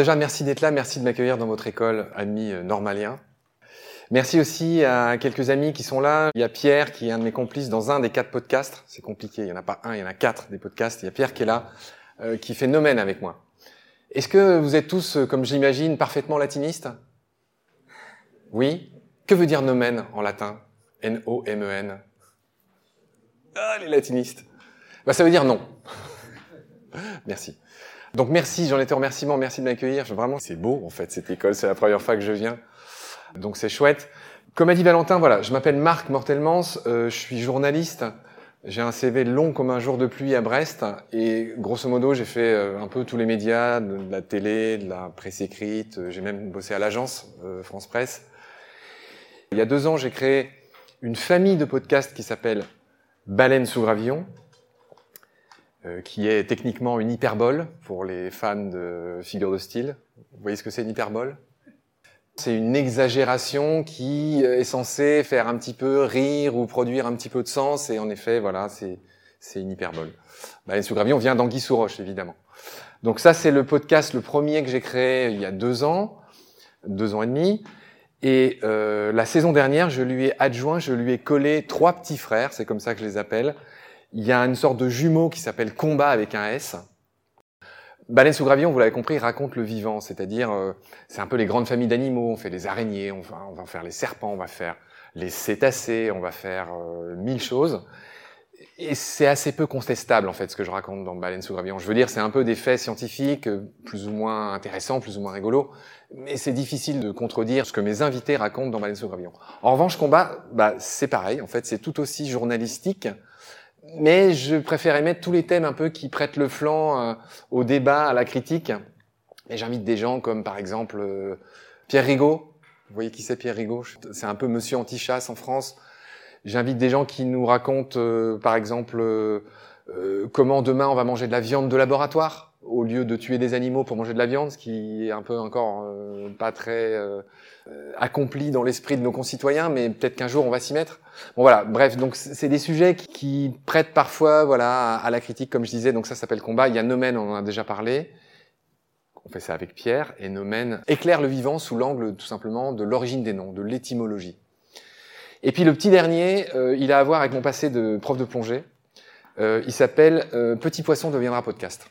Déjà, merci d'être là, merci de m'accueillir dans votre école, ami euh, normalien. Merci aussi à quelques amis qui sont là. Il y a Pierre qui est un de mes complices dans un des quatre podcasts. C'est compliqué, il n'y en a pas un, il y en a quatre des podcasts. Il y a Pierre qui est là, euh, qui fait Nomen avec moi. Est-ce que vous êtes tous, euh, comme j'imagine, parfaitement latinistes? Oui? Que veut dire Nomen en latin? N-O-M-E-N. Ah, les latinistes. Bah, ça veut dire non. merci. Donc merci, j'en étais remerciement, merci de m'accueillir. Vraiment, c'est beau en fait cette école, c'est la première fois que je viens. Donc c'est chouette. Comme a dit Valentin, voilà, je m'appelle Marc Mortelmans, euh, je suis journaliste. J'ai un CV long comme un jour de pluie à Brest et grosso modo j'ai fait euh, un peu tous les médias, de la télé, de la presse écrite, euh, j'ai même bossé à l'agence France Presse. Il y a deux ans j'ai créé une famille de podcasts qui s'appelle Baleine sous gravillon, euh, qui est techniquement une hyperbole pour les fans de figures de style. Vous voyez ce que c'est une hyperbole? C'est une exagération qui est censée faire un petit peu rire ou produire un petit peu de sens, et en effet, voilà, c'est une hyperbole. Baleine sous gravillon vient d'Anguille sous roche, évidemment. Donc ça, c'est le podcast, le premier que j'ai créé il y a deux ans, deux ans et demi. Et euh, la saison dernière, je lui ai adjoint, je lui ai collé trois petits frères, c'est comme ça que je les appelle. Il y a une sorte de jumeau qui s'appelle Combat avec un S. Baleine sous gravillon, vous l'avez compris, raconte le vivant, c'est-à-dire euh, c'est un peu les grandes familles d'animaux. On fait les araignées, on va, on va faire les serpents, on va faire les cétacés, on va faire euh, mille choses. Et c'est assez peu contestable en fait ce que je raconte dans Baleine sous gravillon. Je veux dire, c'est un peu des faits scientifiques, plus ou moins intéressants, plus ou moins rigolos, mais c'est difficile de contredire ce que mes invités racontent dans Baleine sous gravillon. En revanche, combat, bah, c'est pareil. En fait, c'est tout aussi journalistique, mais je préfère mettre tous les thèmes un peu qui prêtent le flanc euh, au débat, à la critique. Et j'invite des gens comme par exemple euh, Pierre Rigaud. Vous voyez qui c'est Pierre Rigaud? C'est un peu Monsieur anti-chasse en France. J'invite des gens qui nous racontent, euh, par exemple, comment demain on va manger de la viande de laboratoire au lieu de tuer des animaux pour manger de la viande, ce qui est un peu encore euh, pas très euh, accompli dans l'esprit de nos concitoyens, mais peut-être qu'un jour on va s'y mettre. Bon voilà, bref, donc c'est des sujets qui, prêtent parfois voilà à, la critique, comme je disais. Donc ça s'appelle combat. Il y a Nomen, on en a déjà parlé. On fait ça avec Pierre et Nomen éclaire le vivant sous l'angle tout simplement de l'origine des noms, de l'étymologie. Et puis le petit dernier, euh, il a à voir avec mon passé de prof de plongée. il s'appelle Petit poisson deviendra podcast.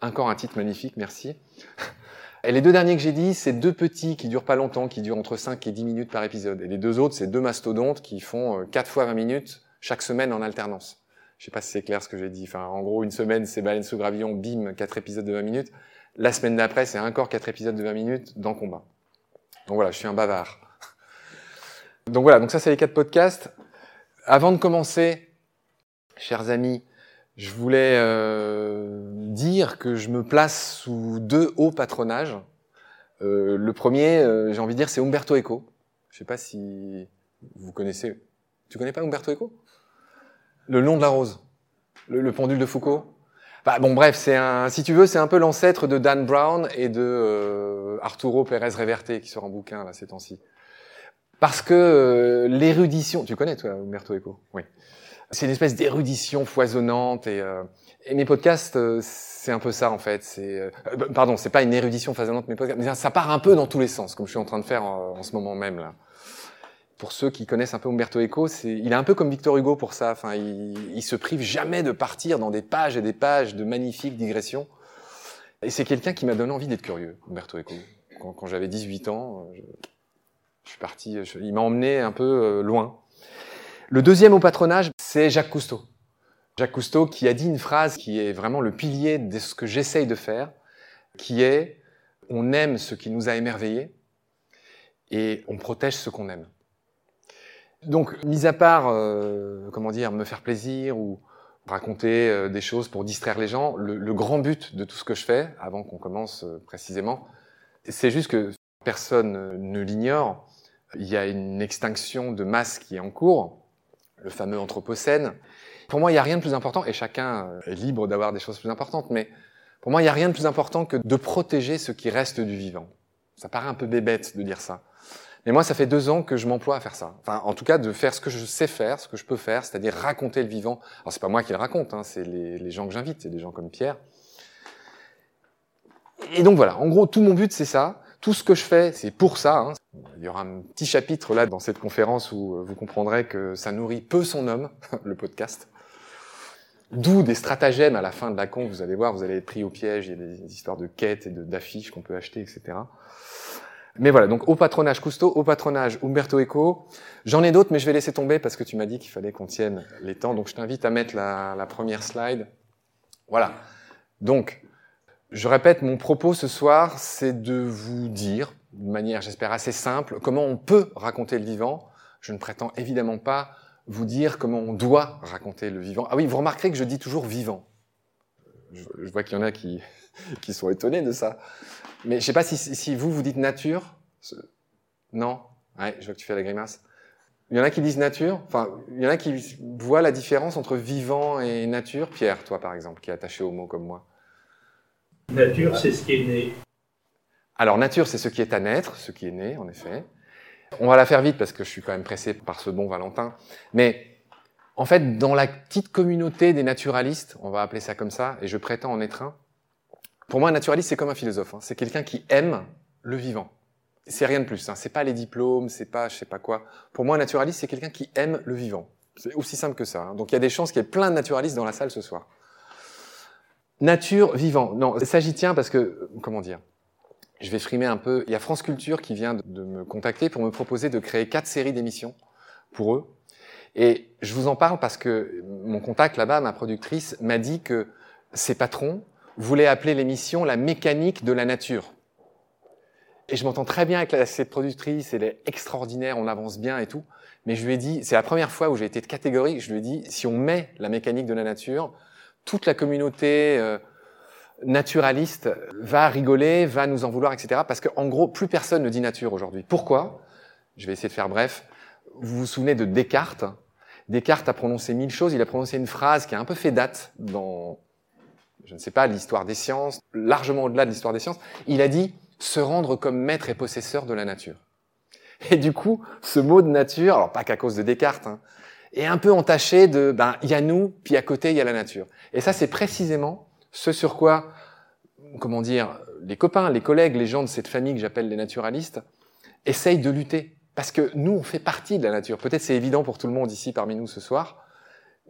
Encore un titre magnifique, merci. Et les deux derniers que j'ai dit, c'est deux petits qui durent pas longtemps, qui durent entre 5 et 10 minutes par épisode. Et les deux autres, c'est deux mastodontes qui font 4 euh, fois 20 minutes chaque semaine en alternance. Je sais pas si c'est clair ce que j'ai dit. Enfin, en gros, une semaine, c'est Baleine sous gravillon, bim, 4 épisodes de 20 minutes. La semaine d'après, c'est encore 4 épisodes de 20 minutes dans combat. Donc voilà, je suis un bavard. Donc voilà, donc ça c'est les quatre podcasts. Avant de commencer, chers amis, je voulais euh, dire que je me place sous deux hauts patronages. Euh, le premier, euh, j'ai envie de dire, c'est Umberto Eco. Je sais pas si vous connaissez. Tu connais pas Umberto Eco? Le long de la rose, le, pendule de Foucault. Bah, bon, bref, c'est un, si tu veux, c'est un peu l'ancêtre de Dan Brown et de Arturo Pérez Reverte qui sort en bouquin là ces temps-ci. Parce que l'érudition, tu connais toi Umberto Eco? Oui. C'est une espèce d'érudition foisonnante et, euh, et, mes podcasts, euh, c'est un peu ça en fait. C'est, euh, pardon, c'est pas une érudition foisonnante mes podcasts, mais ça part un peu dans tous les sens, comme je suis en train de faire en, ce moment même là. Pour ceux qui connaissent un peu Umberto Eco, c'est, il est un peu comme Victor Hugo pour ça. Enfin, il, il se prive jamais de partir dans des pages et des pages de magnifiques digressions. Et c'est quelqu'un qui m'a donné envie d'être curieux, Umberto Eco. Quand, quand j'avais 18 ans, je, je suis parti, il m'a emmené un peu loin. Le deuxième au patronage, c'est Jacques Cousteau. Jacques Cousteau qui a dit une phrase qui est vraiment le pilier de ce que j'essaye de faire, qui est on aime ce qui nous a émerveillés et on protège ce qu'on aime. Donc, mis à part, euh, comment dire, me faire plaisir ou raconter euh, des choses pour distraire les gens, le, grand but de tout ce que je fais, avant qu'on commence euh, précisément, c'est juste que personne ne l'ignore, il y a une extinction de masse qui est en cours, le fameux Anthropocène. Pour moi, il n'y a rien de plus important, et chacun est libre d'avoir des choses plus importantes, mais pour moi, il n'y a rien de plus important que de protéger ce qui reste du vivant. Ça paraît un peu bébête de dire ça. Mais moi, ça fait deux ans que je m'emploie à faire ça. Enfin, en tout cas, de faire ce que je sais faire, ce que je peux faire, c'est-à-dire raconter le vivant. Alors, c'est pas moi qui le raconte, hein, c'est les, les, gens que j'invite, c'est des gens comme Pierre. Et donc voilà, en gros, tout mon but, c'est ça. Tout ce que je fais, c'est pour ça. Hein. Il y aura un petit chapitre là dans cette conférence où euh, vous comprendrez que ça nourrit peu son homme, le podcast. D'où des stratagèmes à la fin de la con, vous allez voir, vous allez être pris au piège, il y a des histoires de quêtes et d'affiches qu'on peut acheter, etc. Mais voilà, donc au patronage Cousteau, au patronage Umberto Eco. J'en ai d'autres, mais je vais laisser tomber parce que tu m'as dit qu'il fallait qu'on tienne les temps. Donc je t'invite à mettre la, la, première slide. Voilà. Donc, je répète, mon propos ce soir, c'est de vous dire, de manière, j'espère, assez simple, comment on peut raconter le vivant. Je ne prétends évidemment pas vous dire comment on doit raconter le vivant. Ah oui, vous remarquerez que je dis toujours vivant. Je, vois qu'il y en a qui, qui sont étonnés de ça. Mais je sais pas si, si vous, vous dites nature. Non? Ouais, je vois que tu fais la grimace. Il y en a qui disent nature. Enfin, il y en a qui voient la différence entre vivant et nature. Pierre, toi par exemple, qui est attaché au mot comme moi. Nature, c'est ce qui est né. Alors, nature, c'est ce qui est à naître, ce qui est né, en effet. On va la faire vite parce que je suis quand même pressé par ce bon Valentin. Mais en fait, dans la petite communauté des naturalistes, on va appeler ça comme ça, et je prétends en être un, pour moi, un naturaliste, c'est comme un philosophe. Hein. C'est quelqu'un qui aime le vivant. C'est rien de plus. Hein. C'est pas les diplômes, c'est pas je sais pas quoi. Pour moi, un naturaliste, c'est quelqu'un qui aime le vivant. C'est aussi simple que ça. Hein. Donc il y a des chances qu'il y ait plein de naturalistes dans la salle ce soir. Nature, vivant. Non, ça j'y tiens parce que, comment dire Je vais frimer un peu. Il y a France Culture qui vient de me contacter pour me proposer de créer quatre séries d'émissions pour eux. Et je vous en parle parce que mon contact là-bas, ma productrice, m'a dit que ses patrons voulaient appeler l'émission la mécanique de la nature. Et je m'entends très bien avec cette productrice, elle est extraordinaire, on avance bien et tout. Mais je lui ai dit, c'est la première fois où j'ai été de catégorie, je lui ai dit, si on met la mécanique de la nature, toute la communauté euh, naturaliste va rigoler, va nous en vouloir, etc. Parce qu'en gros, plus personne ne dit nature aujourd'hui. Pourquoi? Je vais essayer de faire bref. Vous vous souvenez de Descartes? Descartes a prononcé mille choses. Il a prononcé une phrase qui a un peu fait date dans, je ne sais pas, l'histoire des sciences, largement au-delà de l'histoire des sciences. Il a dit se rendre comme maître et possesseur de la nature. Et du coup, ce mot de nature, alors pas qu'à cause de Descartes, hein, est un peu entaché de, ben, il y a nous, puis à côté, il y a la nature. Et ça, c'est précisément ce sur quoi, comment dire, les copains, les collègues, les gens de cette famille que j'appelle les naturalistes, essayent de lutter. Parce que nous, on fait partie de la nature. Peut-être c'est évident pour tout le monde ici parmi nous ce soir,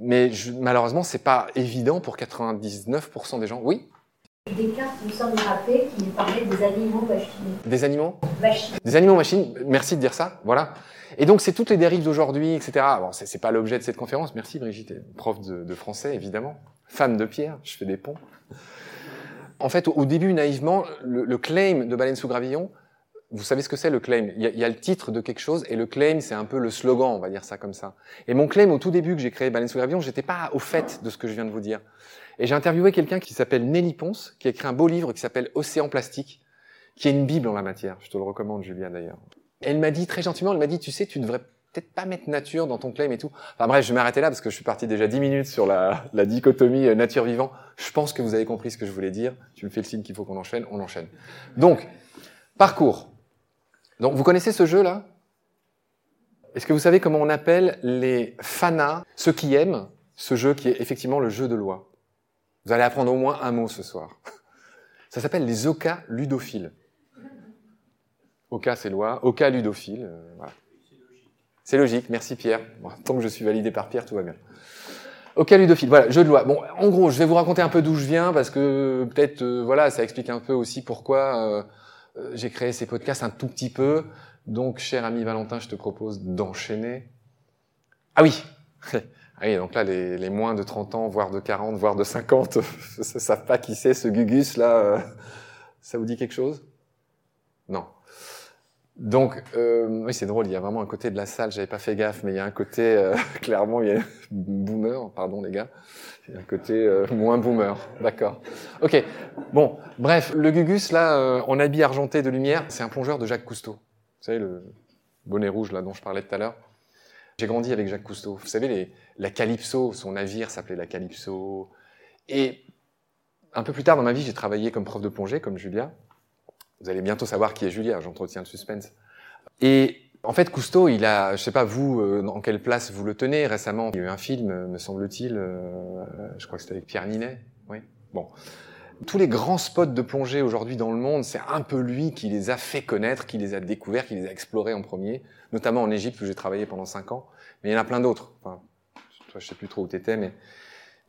mais je, malheureusement, c'est pas évident pour 99% des gens. Oui? Descartes nous semble rappeler qu'il parlait des animaux machines. Des animaux? Machines. Des animaux machines. Merci de dire ça. Voilà. Et donc, c'est toutes les dérives d'aujourd'hui, etc. Bon, c'est, pas l'objet de cette conférence. Merci Brigitte, prof de, de, français, évidemment. Femme de pierre, je fais des ponts. En fait, au, début, naïvement, le, le, claim de Baleine sous Gravillon, vous savez ce que c'est le claim? Il y, a, il y, a, le titre de quelque chose et le claim, c'est un peu le slogan, on va dire ça comme ça. Et mon claim, au tout début que j'ai créé Baleine sous Gravillon, j'étais pas au fait de ce que je viens de vous dire. Et j'ai interviewé quelqu'un qui s'appelle Nelly Ponce, qui a écrit un beau livre qui s'appelle Océan plastique, qui est une bible en la matière. Je te le recommande, Julien, d'ailleurs. Elle m'a dit très gentiment, elle m'a dit, tu sais, tu devrais peut-être pas mettre nature dans ton claim et tout. Enfin bref, je vais m'arrêter là parce que je suis parti déjà dix minutes sur la, dichotomie euh, nature-vivant. Je pense que vous avez compris ce que je voulais dire. Tu me fais le signe qu'il faut qu'on enchaîne, on enchaîne. Donc, parcours. Donc, vous connaissez ce jeu-là? Est-ce que vous savez comment on appelle les fanas, ceux qui aiment ce jeu qui est effectivement le jeu de loi? Vous allez apprendre au moins un mot ce soir. Ça s'appelle les oca ludophiles. Oca, c'est loi. Oca, ludophile. Euh, voilà. C'est logique, merci Pierre. Bon, tant que je suis validé par Pierre, tout va bien. Ok, ludophile, voilà, jeu de loi. Bon, en gros, je vais vous raconter un peu d'où je viens parce que peut-être, euh, voilà, ça explique un peu aussi pourquoi euh, euh j'ai créé ces podcasts un tout petit peu. Donc, cher ami Valentin, je te propose d'enchaîner. Ah oui, ah oui, donc là, les, moins de 30 ans, voire de 40, voire de 50, ne savent pas qui c'est ce Gugus là. Ça vous dit quelque chose? Non. Donc, euh, oui, c'est drôle, il y a vraiment un côté de la salle, j'avais pas fait gaffe, mais il y a un côté, euh, clairement, il y a boomer, pardon les gars, il y a un côté euh, moins boomer, d'accord. Ok, bon, bref, le Gugus, là, euh, en habit argenté de lumière, c'est un plongeur de Jacques Cousteau. Vous savez, le bonnet rouge, là, dont je parlais tout à l'heure. J'ai grandi avec Jacques Cousteau. Vous savez, les, la Calypso, son navire s'appelait la Calypso. Et un peu plus tard dans ma vie, j'ai travaillé comme prof de plongée, comme Julia. Vous allez bientôt savoir qui est Julia, j'entretiens le suspense. Et en fait, Cousteau, il a, je sais pas vous, euh, en quelle place vous le tenez récemment. Il y a eu un film, me semble-t-il, euh, je crois que c'était avec Pierre Ninet. Oui. Bon. Tous les grands spots de plongée aujourd'hui dans le monde, c'est un peu lui qui les a fait connaître, qui les a découverts, qui les a explorés en premier, notamment en Égypte où j'ai travaillé pendant cinq ans. Mais il y en a plein d'autres. Enfin, toi, je sais plus trop où t'étais, mais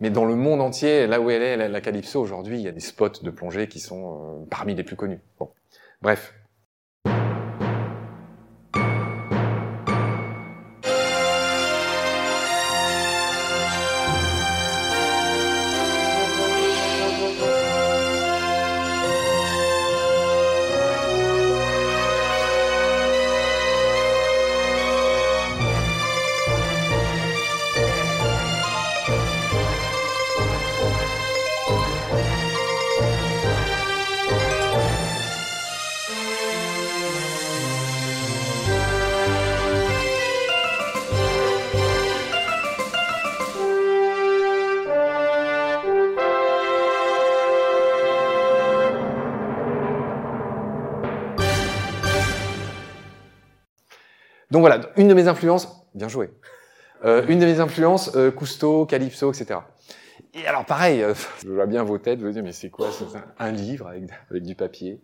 mais dans le monde entier, là où elle est, la, la Calypso aujourd'hui, il y a des spots de plongée qui sont euh, parmi les plus connus. Bon, bref. Donc voilà, une de mes influences, bien joué. Euh, une de mes influences, euh, Cousteau, Calypso, etc. Et alors pareil, euh, je vois bien vos têtes, vous vous dites mais c'est quoi C'est un, un livre avec, avec du papier.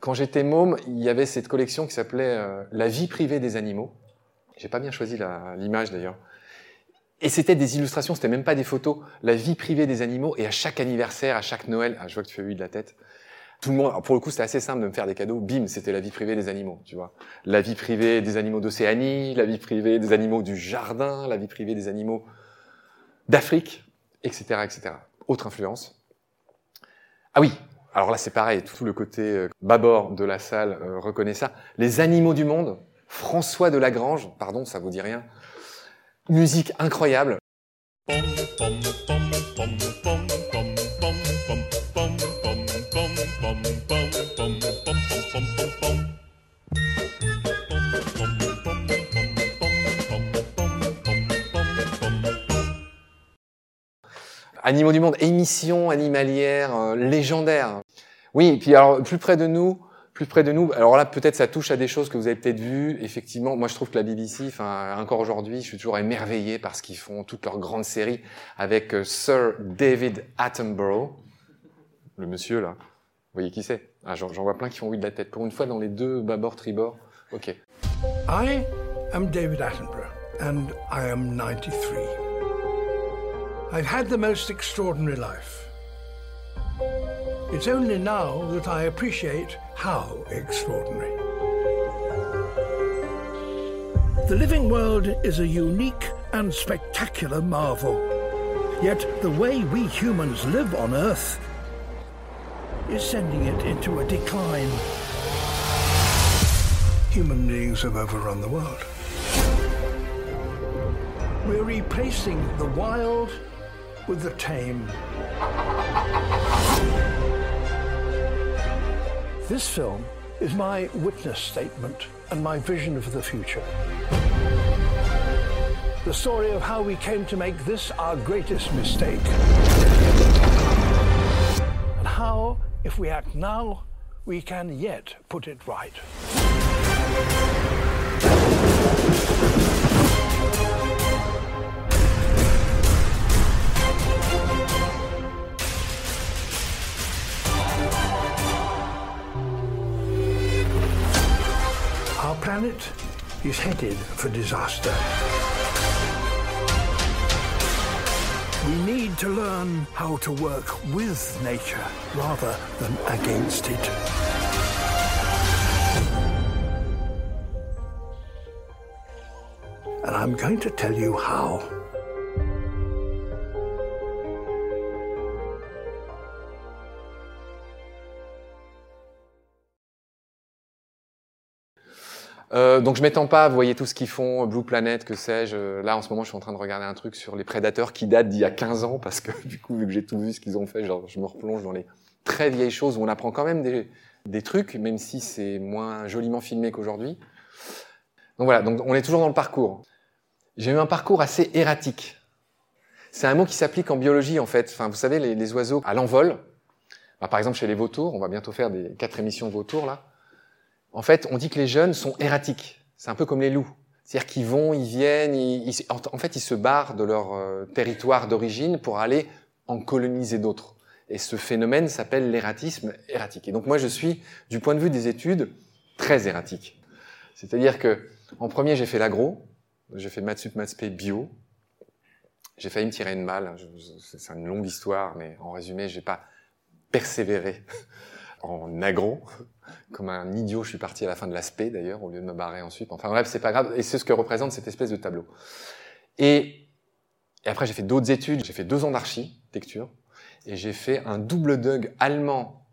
Quand j'étais môme, il y avait cette collection qui s'appelait La vie privée des animaux. J'ai pas bien choisi l'image d'ailleurs. Et c'était des illustrations, c'était même pas des photos. La vie privée des animaux. Et à chaque anniversaire, à chaque Noël, ah, je vois que tu fais oui de la tête. Pour le coup, c'était assez simple de me faire des cadeaux. Bim, c'était la vie privée des animaux, tu vois. La vie privée des animaux d'Océanie, la vie privée des animaux du jardin, la vie privée des animaux d'Afrique, etc., etc. Autre influence. Ah oui, alors là c'est pareil, tout le côté euh, bâbord de la salle euh, reconnaît ça. Les animaux du monde, François de Lagrange, pardon, ça vous dit rien. Musique incroyable. Animaux du monde, émission animalière euh, légendaire. Oui, et puis alors plus près de nous, plus près de nous. Alors là, peut-être ça touche à des choses que vous avez peut-être vues. Effectivement, moi je trouve que la BBC, encore aujourd'hui, je suis toujours émerveillé par ce qu'ils font, toutes leurs grandes séries avec euh, Sir David Attenborough, le monsieur là. Vous voyez qui c'est? Ah, J'en vois plein qui font oui de la tête. Pour une fois, dans les deux bâbord tribord. Ok. I am David Attenborough, and I am 93. I've had the most extraordinary life. It's only now that I appreciate how extraordinary. The living world is a unique and spectacular marvel. Yet the way we humans live on Earth is sending it into a decline. Human beings have overrun the world. We're replacing the wild with the tame. This film is my witness statement and my vision of the future. The story of how we came to make this our greatest mistake. And how, if we act now, we can yet put it right. Planet is headed for disaster. We need to learn how to work with nature rather than against it. And I'm going to tell you how. Euh, donc je m'étends pas, vous voyez tout ce qu'ils font, Blue Planet, que sais-je. Là en ce moment, je suis en train de regarder un truc sur les prédateurs qui date d'il y a 15 ans parce que du coup, vu que j'ai tout vu ce qu'ils ont fait, genre, je me replonge dans les très vieilles choses où on apprend quand même des, des trucs, même si c'est moins joliment filmé qu'aujourd'hui. Donc voilà, donc on est toujours dans le parcours. J'ai eu un parcours assez erratique. C'est un mot qui s'applique en biologie en fait. Enfin, vous savez, les, les oiseaux à l'envol. Bah, par exemple, chez les vautours, on va bientôt faire des quatre émissions vautours là. En fait, on dit que les jeunes sont erratiques. C'est un peu comme les loups. C'est-à-dire qu'ils vont, ils viennent, ils, en, fait, ils se barrent de leur euh, territoire d'origine pour aller en coloniser d'autres. Et ce phénomène s'appelle l'erratisme erratique. Et donc moi, je suis, du point de vue des études, très erratique. C'est-à-dire que, en premier, j'ai fait l'agro, j'ai fait maths sup, maths bio. J'ai failli me tirer une balle. C'est une longue histoire, mais en résumé, j'ai pas persévéré en agro. Comme un idiot, je suis parti à la fin de l'aspect d'ailleurs, au lieu de me barrer ensuite. Enfin bref, c'est pas grave. Et c'est ce que représente cette espèce de tableau. Et, et après, j'ai fait d'autres études. J'ai fait deux ans d'architecture. Et j'ai fait un double DUG allemand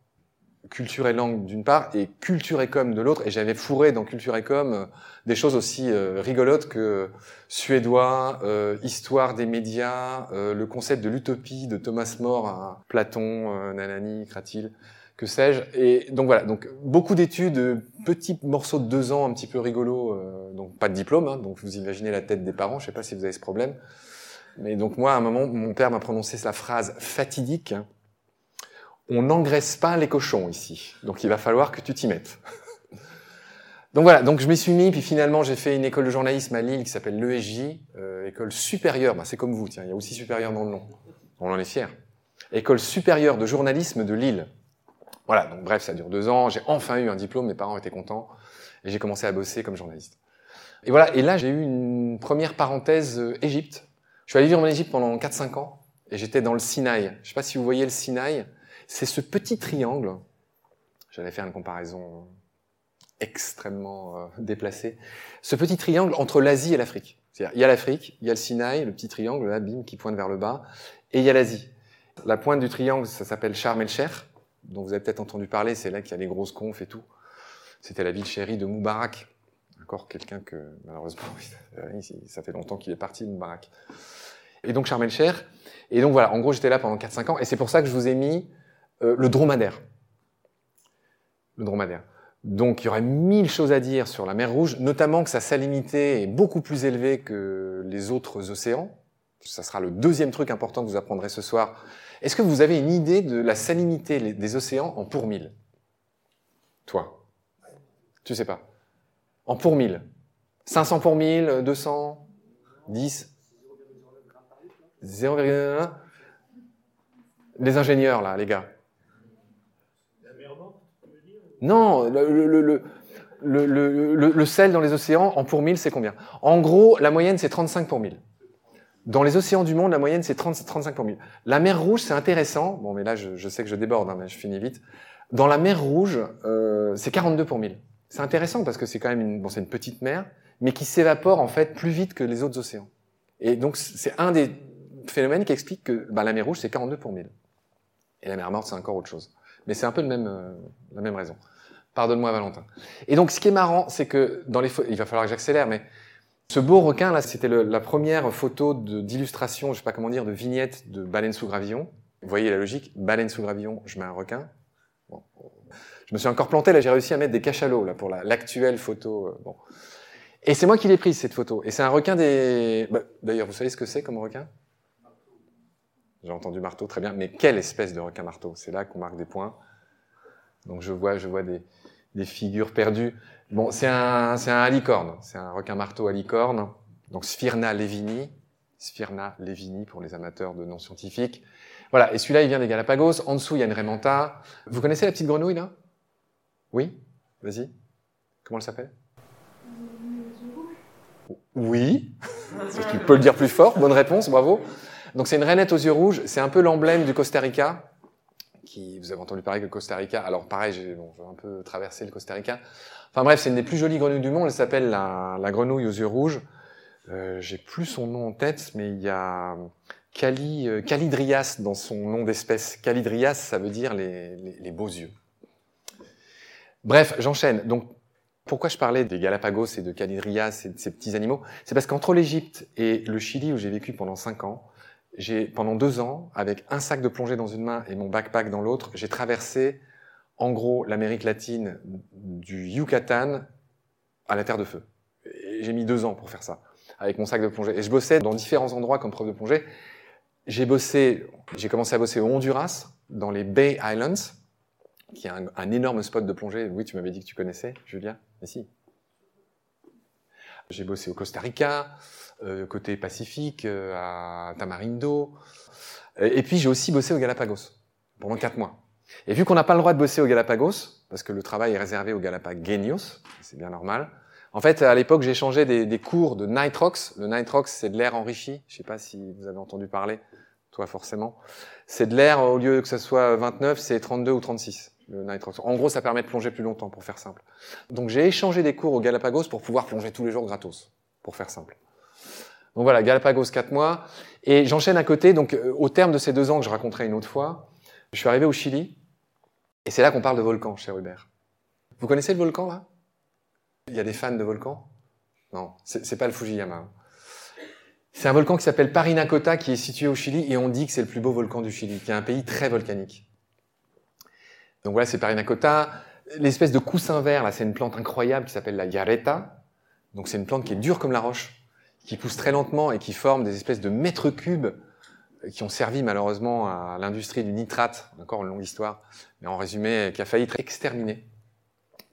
culture et langue d'une part et culture et com de l'autre. Et j'avais fourré dans culture et com euh, des choses aussi euh, rigolotes que suédois, euh, histoire des médias, le concept de l'utopie de Thomas More à Platon, Nanani, Kratil, que sais-je. Et donc voilà, donc beaucoup d'études, petits morceaux de deux ans un petit peu rigolos, donc pas de diplôme, hein, donc vous imaginez la tête des parents, je sais pas si vous avez ce problème. Mais donc moi, à un moment, mon père m'a prononcé la phrase fatidique, on n'engraisse pas les cochons ici. Donc il va falloir que tu t'y mettes. donc voilà, donc je m'y suis mis, puis finalement j'ai fait une école de journalisme à Lille qui s'appelle l'ESJ, euh, école supérieure, bah, c'est comme vous, tiens, il y a aussi supérieur dans le nom. On en est fier. École supérieure de journalisme de Lille. Voilà, donc bref, ça dure deux ans, j'ai enfin eu un diplôme, mes parents étaient contents, et j'ai commencé à bosser comme journaliste. Et voilà, et là j'ai eu une première parenthèse euh, Égypte. Je suis allé vivre en Égypte pendant 4-5 ans, et j'étais dans le Sinaï. Je sais pas si vous voyez le Sinaï, c'est ce petit triangle, j'allais faire une comparaison extrêmement euh, déplacée, ce petit triangle entre l'Asie et l'Afrique. C'est-à-dire, il y a l'Afrique, il y a le Sinaï, le petit triangle, l'abîme qui pointe vers le bas, et il y a l'Asie. La pointe du triangle, ça s'appelle Sharm el-Sheikh, dont vous avez peut-être entendu parler, c'est là qu'il y a les grosses confs et tout. C'était la ville chérie de Moubarak. Encore quelqu'un que, malheureusement, ça fait longtemps qu'il est parti de Moubarak. Et donc Sharm el-Sheikh. Et donc voilà, en gros, j'étais là pendant 4-5 ans, et c'est pour ça que je vous ai mis euh, le dromadaire. Le dromadaire. Donc il y aurait mille choses à dire sur la mer Rouge, notamment que sa salinité est beaucoup plus élevée que les autres océans. Ça sera le deuxième truc important que vous apprendrez ce soir. Est-ce que vous avez une idée de la salinité des océans en pour mille Toi? Tu sais pas? En pour mille 500 pour mille 200 10 0,1 Les ingénieurs, là, les gars. Non, le, le, le, le, sel dans les océans, en pour mille, c'est combien? En gros, la moyenne, c'est 35 pour mille. Dans les océans du monde, la moyenne, c'est 35 pour mille. La mer Rouge, c'est intéressant. Bon, mais là, je, je sais que je déborde, hein, mais je finis vite. Dans la mer Rouge, euh, c'est 42 pour mille. C'est intéressant parce que c'est quand même une, bon, c'est une petite mer, mais qui s'évapore en fait plus vite que les autres océans. Et donc, c'est un des phénomènes qui explique que bah, la mer Rouge, c'est 42 pour mille. Et la mer Morte, c'est encore autre chose. Mais c'est un peu le même, euh, la même raison. Pardonne-moi, Valentin. Et donc, ce qui est marrant, c'est que dans les il va falloir que j'accélère, mais ce beau requin là, c'était la première photo d'illustration, je sais pas comment dire, de vignette de baleine sous gravillon. Vous voyez la logique? Baleine sous gravillon, je mets un requin. Bon. Je me suis encore planté, là j'ai réussi à mettre des cachalots là pour l'actuelle photo. Euh, bon. Et c'est moi qui l'ai prise cette photo. Et c'est un requin des. Bah, d'ailleurs, vous savez ce que c'est comme requin? J'ai entendu marteau, très bien. Mais quelle espèce de requin marteau? C'est là qu'on marque des points. Donc je vois, je vois des figures perdues. Bon, c'est un, c'est un alicorne, c'est un requin marteau alicorne. Donc Sphyrna levini, Sphyrna levini pour les amateurs de noms scientifiques. Voilà, et celui-là, il vient des Galapagos. En dessous, il y a une remanta. Vous connaissez la petite grenouille, là? Oui? Vas-y. Comment elle s'appelle? Oui. tu peux le dire plus fort. Bonne réponse, bravo. Donc c'est une rainette aux yeux rouges. C'est un peu l'emblème du Costa Rica vous avez entendu parler que Costa Rica. Alors pareil, j'ai un peu traversé le Costa Rica. Enfin bref, c'est une des plus jolies grenouilles du monde. Elle s'appelle la, grenouille aux yeux rouges. Euh, j'ai plus son nom en tête, mais il y a Cali, euh, dans son nom d'espèce. Calidrias, ça veut dire les, beaux yeux. Bref, j'enchaîne. Donc, pourquoi je parlais des Galapagos et de Calidrias et de ces petits animaux? C'est parce qu'entre l'Égypte et le Chili, où j'ai vécu pendant cinq ans, j'ai pendant deux ans, avec un sac de plongée dans une main et mon backpack dans l'autre, j'ai traversé en gros l'Amérique latine du Yucatan à la Terre de Feu. J'ai mis deux ans pour faire ça, avec mon sac de plongée. Et je bossais dans différents endroits comme prof de plongée. J'ai bossé, j'ai commencé à bosser au Honduras, dans les Bay Islands, qui est un, un énorme spot de plongée. Oui, tu m'avais dit que tu connaissais, Julia. Mais si. J'ai bossé au Costa Rica, euh, côté Pacifique, euh, à Tamarindo. Et puis j'ai aussi bossé au Galapagos pendant quatre mois. Et vu qu'on n'a pas le droit de bosser aux Galapagos, parce que le travail est réservé aux Galapagos, c'est bien normal, en fait, à l'époque, j'ai changé des, des, cours de nitrox. Le nitrox, c'est de l'air enrichi. Je sais pas si vous avez entendu parler, toi forcément. C'est de l'air, au lieu que ce soit 29, c'est 32 ou 36, En gros, ça permet de plonger plus longtemps, pour faire simple. Donc j'ai échangé des cours aux Galapagos pour pouvoir plonger tous les jours gratos, pour faire simple. Donc voilà, Galapagos 4 mois. Et j'enchaîne à côté, donc euh, au terme de ces deux ans que je raconterai une autre fois, je suis arrivé au Chili, et c'est là qu'on parle de volcan, cher Hubert. Vous connaissez le volcan, là? Il y a des fans de volcan Non, c'est pas le Fujiyama. C'est un volcan qui s'appelle Parinacota, qui est situé au Chili, et on dit que c'est le plus beau volcan du Chili, qui est un pays très volcanique. Donc voilà, c'est Parinacota. L'espèce de coussin vert, là, c'est une plante incroyable qui s'appelle la yareta. Donc c'est une plante qui est dure comme la roche, qui pousse très lentement et qui forme des espèces de mètres cubes qui ont servi malheureusement à l'industrie du nitrate, encore une longue histoire, mais en résumé, qui a failli être exterminée.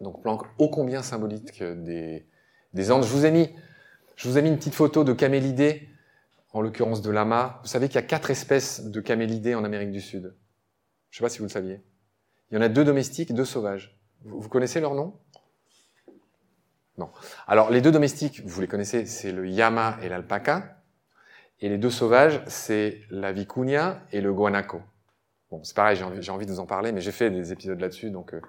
Donc plante ô combien symbolique des, des Andes. Je vous ai mis, je vous ai mis une petite photo de camélidés, en l'occurrence de lama. Vous savez qu'il y a quatre espèces de camélidés en Amérique du Sud. Je ne sais pas si vous le saviez. Il y en a deux domestiques, deux sauvages. Vous, connaissez leur nom? Non. Alors les deux domestiques, vous les connaissez, c'est le yama et l'alpaca. Et les deux sauvages, c'est la vicuña et le guanaco. Bon, c'est pareil, j'ai envie, envie, de vous en parler, mais j'ai fait des épisodes là-dessus, donc euh,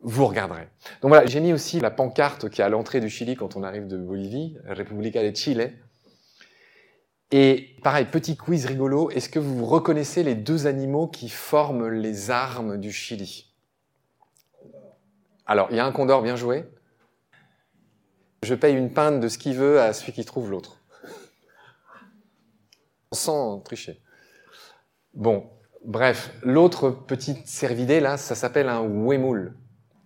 vous regarderez. Donc voilà, j'ai mis aussi la pancarte qui est à l'entrée du Chili quand on arrive de Bolivie, República de Chile. Et pareil, petit quiz rigolo, est-ce que vous reconnaissez les deux animaux qui forment les armes du Chili? Alors, il y a un condor bien joué. Je paye une pinte de ce qu'il veut à celui qui trouve l'autre sans tricher. Bon, bref, l'autre petite cervidée, là, ça s'appelle un Wemul.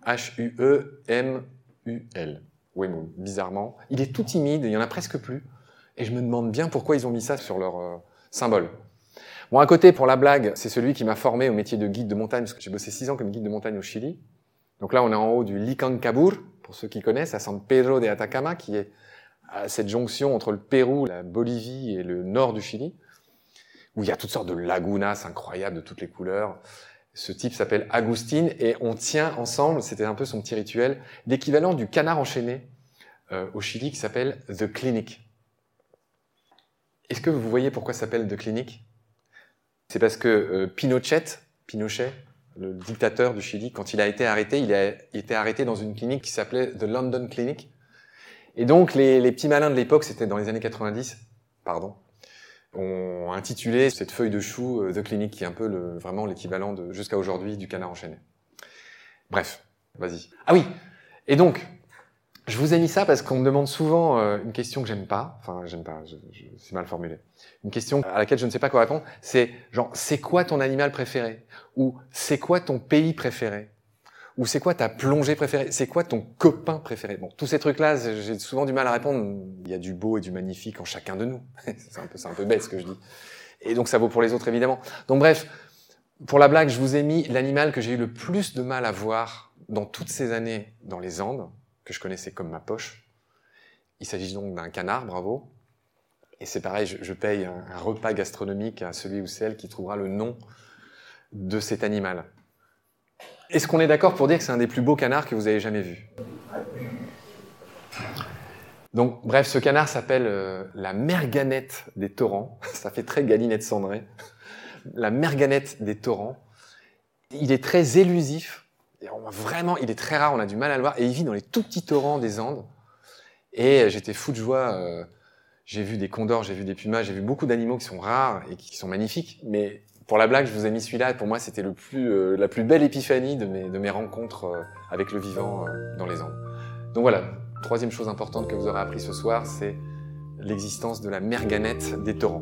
H-U-E-M-U-L. Wemul, bizarrement. Il est tout timide, il y en a presque plus. Et je me demande bien pourquoi ils ont mis ça sur leur euh, symbole. Bon, à côté, pour la blague, c'est celui qui m'a formé au métier de guide de montagne, parce que j'ai bossé six ans comme guide de montagne au Chili. Donc là, on est en haut du Licancabur, pour ceux qui connaissent, à San Pedro de Atacama, qui est à cette jonction entre le Pérou, la Bolivie et le nord du Chili, où il y a toutes sortes de lagunas incroyables de toutes les couleurs. Ce type s'appelle Agustin et on tient ensemble, c'était un peu son petit rituel, l'équivalent du canard enchaîné euh, au Chili qui s'appelle The Clinic. Est-ce que vous voyez pourquoi ça s'appelle The Clinic C'est parce que euh, Pinochet, Pinochet, le dictateur du Chili, quand il a été arrêté, il a été arrêté dans une clinique qui s'appelait The London Clinic, et donc, les, les petits malins de l'époque, c'était dans les années 90, pardon, ont intitulé cette feuille de chou euh, The Clinic, qui est un peu le, vraiment l'équivalent de, jusqu'à aujourd'hui, du canard enchaîné. Bref, vas-y. Ah oui Et donc, je vous ai mis ça parce qu'on me demande souvent euh, une question que j'aime pas, enfin, j'aime pas, je, je, c'est mal formulé. Une question à laquelle je ne sais pas quoi répondre, c'est genre, c'est quoi ton animal préféré? Ou c'est quoi ton pays préféré? Ou c'est quoi ta plongée préférée? C'est quoi ton copain préféré? Bon, tous ces trucs-là, j'ai souvent du mal à répondre. Il y a du beau et du magnifique en chacun de nous. c'est un peu, c'est un peu bête ce que je dis. Et donc ça vaut pour les autres évidemment. Donc bref, pour la blague, je vous ai mis l'animal que j'ai eu le plus de mal à voir dans toutes ces années dans les Andes, que je connaissais comme ma poche. Il s'agit donc d'un canard, bravo. Et c'est pareil, je, paye un, un repas gastronomique à celui ou celle qui trouvera le nom de cet animal. Est-ce qu'on est, d'accord pour dire que c'est un des plus beaux canards que vous avez jamais vu Donc, bref, ce canard s'appelle euh, la merganette des torrents. Ça fait très galinette cendrée. La merganette des torrents. Il est très élusif. Vraiment, il est très rare, on a du mal à le voir. Et il vit dans les tout petits torrents des Andes. Et j'étais fou de joie. Euh, j'ai vu des condors, j'ai vu des pumas, j'ai vu beaucoup d'animaux qui sont rares et qui sont magnifiques. Mais pour la blague, je vous ai mis celui-là. Pour moi, c'était le plus, euh, la plus belle épiphanie de mes, rencontres euh, avec le vivant euh, dans les Andes. Donc voilà, troisième chose importante que vous aurez appris ce soir, c'est l'existence de la merganette des torrents.